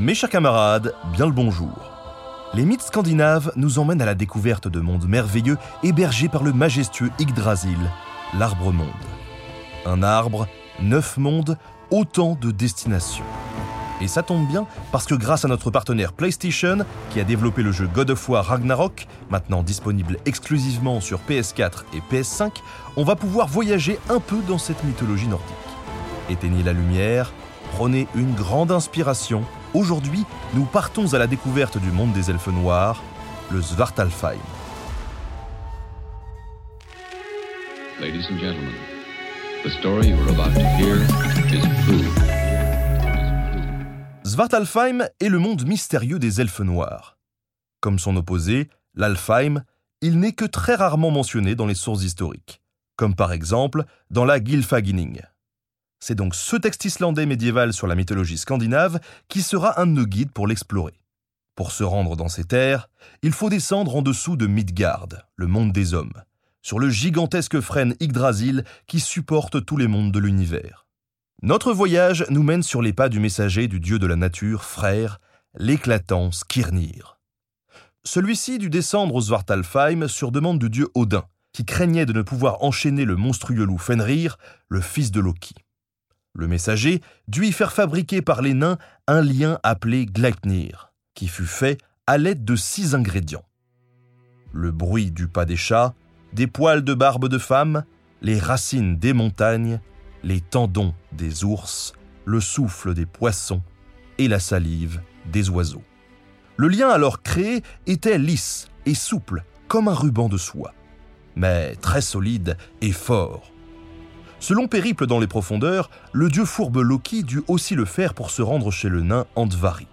Mes chers camarades, bien le bonjour. Les mythes scandinaves nous emmènent à la découverte de mondes merveilleux hébergés par le majestueux Yggdrasil, l'arbre-monde. Un arbre, neuf mondes, autant de destinations. Et ça tombe bien parce que grâce à notre partenaire PlayStation, qui a développé le jeu God of War Ragnarok, maintenant disponible exclusivement sur PS4 et PS5, on va pouvoir voyager un peu dans cette mythologie nordique. Éteignez la lumière, prenez une grande inspiration. Aujourd'hui, nous partons à la découverte du monde des elfes noirs, le Svartalfheim. Ladies and gentlemen, the story you are about to hear is true. Svartalfheim est le monde mystérieux des elfes noirs. Comme son opposé, l'Alfheim, il n'est que très rarement mentionné dans les sources historiques, comme par exemple dans la Gylfaginning. C'est donc ce texte islandais médiéval sur la mythologie scandinave qui sera un de nos guides pour l'explorer. Pour se rendre dans ces terres, il faut descendre en dessous de Midgard, le monde des hommes, sur le gigantesque frêne Yggdrasil qui supporte tous les mondes de l'univers. Notre voyage nous mène sur les pas du messager du dieu de la nature, frère, l'éclatant Skirnir. Celui-ci dut descendre au Svartalfheim sur demande du dieu Odin, qui craignait de ne pouvoir enchaîner le monstrueux loup Fenrir, le fils de Loki. Le messager dut y faire fabriquer par les nains un lien appelé Gleipnir, qui fut fait à l'aide de six ingrédients. Le bruit du pas des chats, des poils de barbe de femme, les racines des montagnes, les tendons des ours, le souffle des poissons et la salive des oiseaux. Le lien alors créé était lisse et souple comme un ruban de soie, mais très solide et fort. Ce long périple dans les profondeurs, le dieu fourbe Loki dut aussi le faire pour se rendre chez le nain Andvari.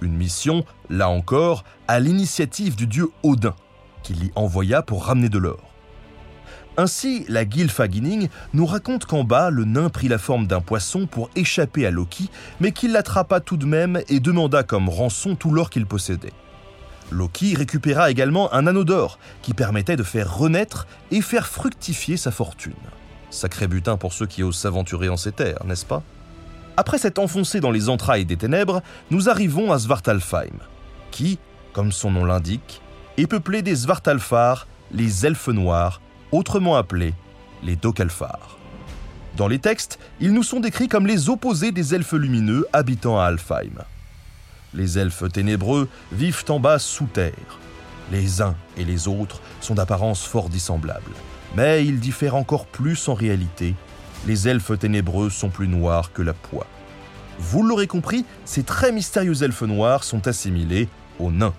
Une mission, là encore, à l'initiative du dieu Odin, qui l'y envoya pour ramener de l'or. Ainsi, la Gylfaginning nous raconte qu'en bas, le nain prit la forme d'un poisson pour échapper à Loki, mais qu'il l'attrapa tout de même et demanda comme rançon tout l'or qu'il possédait. Loki récupéra également un anneau d'or qui permettait de faire renaître et faire fructifier sa fortune. Sacré butin pour ceux qui osent s'aventurer en ces terres, n'est-ce pas? Après s'être enfoncé dans les entrailles des ténèbres, nous arrivons à Svartalfheim, qui, comme son nom l'indique, est peuplé des Svartalfar, les elfes noirs, autrement appelés les Dokalfar. Dans les textes, ils nous sont décrits comme les opposés des elfes lumineux habitant à Alfheim. Les elfes ténébreux vivent en bas sous terre. Les uns et les autres sont d'apparence fort dissemblables, mais ils diffèrent encore plus en réalité. Les elfes ténébreux sont plus noirs que la poix. Vous l'aurez compris, ces très mystérieux elfes noirs sont assimilés aux nains.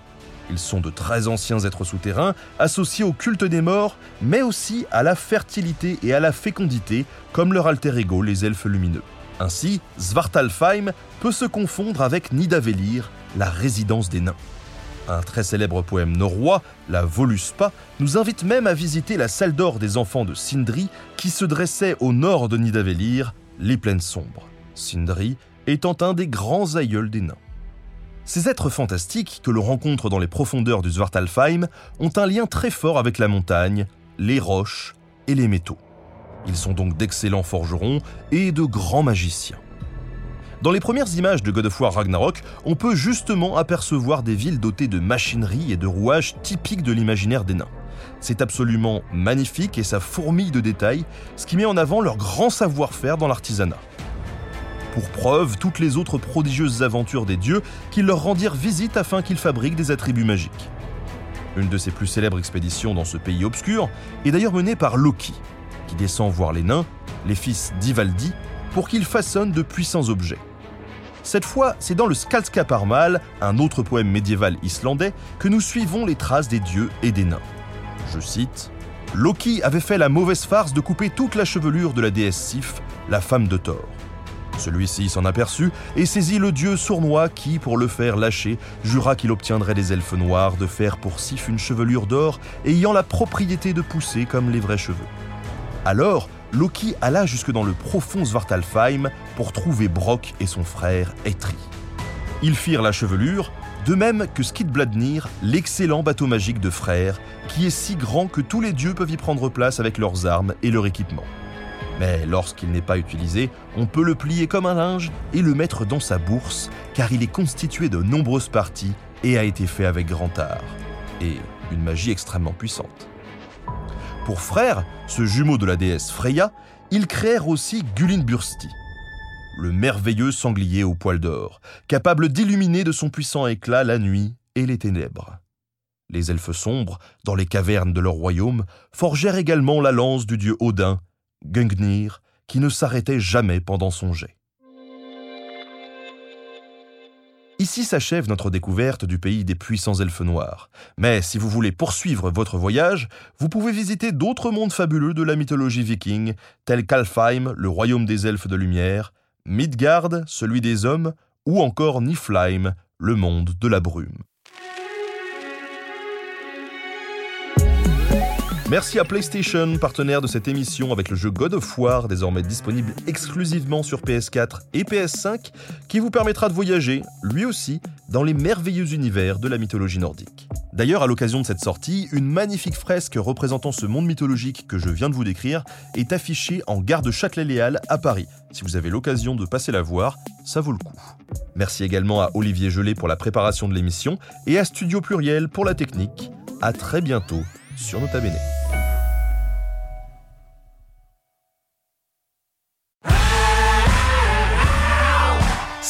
Ils sont de très anciens êtres souterrains, associés au culte des morts, mais aussi à la fertilité et à la fécondité, comme leur alter ego, les elfes lumineux. Ainsi, Svartalfheim peut se confondre avec Nidavellir, la résidence des nains. Un très célèbre poème norrois, la Voluspa, nous invite même à visiter la salle d'or des enfants de Sindri, qui se dressait au nord de Nidavellir, les plaines sombres. Sindri étant un des grands aïeuls des nains. Ces êtres fantastiques que l'on rencontre dans les profondeurs du Svartalfheim ont un lien très fort avec la montagne, les roches et les métaux. Ils sont donc d'excellents forgerons et de grands magiciens. Dans les premières images de God of War Ragnarok, on peut justement apercevoir des villes dotées de machinerie et de rouages typiques de l'imaginaire des nains. C'est absolument magnifique et ça fourmille de détails, ce qui met en avant leur grand savoir-faire dans l'artisanat pour preuve toutes les autres prodigieuses aventures des dieux qui leur rendirent visite afin qu'ils fabriquent des attributs magiques. Une de ses plus célèbres expéditions dans ce pays obscur est d'ailleurs menée par Loki, qui descend voir les nains, les fils d'Ivaldi, pour qu'ils façonnent de puissants objets. Cette fois, c'est dans le Skaldskaparmal, un autre poème médiéval islandais, que nous suivons les traces des dieux et des nains. Je cite Loki avait fait la mauvaise farce de couper toute la chevelure de la déesse Sif, la femme de Thor. Celui-ci s'en aperçut et saisit le dieu sournois qui, pour le faire lâcher, jura qu'il obtiendrait des elfes noirs de faire pour Sif une chevelure d'or ayant la propriété de pousser comme les vrais cheveux. Alors, Loki alla jusque dans le profond Svartalfheim pour trouver Brock et son frère Eitri. Ils firent la chevelure, de même que Skidbladnir, l'excellent bateau magique de frère, qui est si grand que tous les dieux peuvent y prendre place avec leurs armes et leur équipement. Mais lorsqu'il n'est pas utilisé, on peut le plier comme un linge et le mettre dans sa bourse, car il est constitué de nombreuses parties et a été fait avec grand art. Et une magie extrêmement puissante. Pour frère, ce jumeau de la déesse Freya, ils créèrent aussi Gulinbursti, le merveilleux sanglier au poil d'or, capable d'illuminer de son puissant éclat la nuit et les ténèbres. Les elfes sombres, dans les cavernes de leur royaume, forgèrent également la lance du dieu Odin, Gungnir, qui ne s'arrêtait jamais pendant son jet. Ici s'achève notre découverte du pays des puissants elfes noirs. Mais si vous voulez poursuivre votre voyage, vous pouvez visiter d'autres mondes fabuleux de la mythologie viking, tels qu'Alfheim, le royaume des elfes de lumière, Midgard, celui des hommes, ou encore Niflheim, le monde de la brume. Merci à PlayStation, partenaire de cette émission avec le jeu God of War, désormais disponible exclusivement sur PS4 et PS5, qui vous permettra de voyager, lui aussi, dans les merveilleux univers de la mythologie nordique. D'ailleurs, à l'occasion de cette sortie, une magnifique fresque représentant ce monde mythologique que je viens de vous décrire est affichée en gare de Châtelet-Léal à Paris. Si vous avez l'occasion de passer la voir, ça vaut le coup. Merci également à Olivier Gelé pour la préparation de l'émission et à Studio Pluriel pour la technique. À très bientôt sur Nota Bene.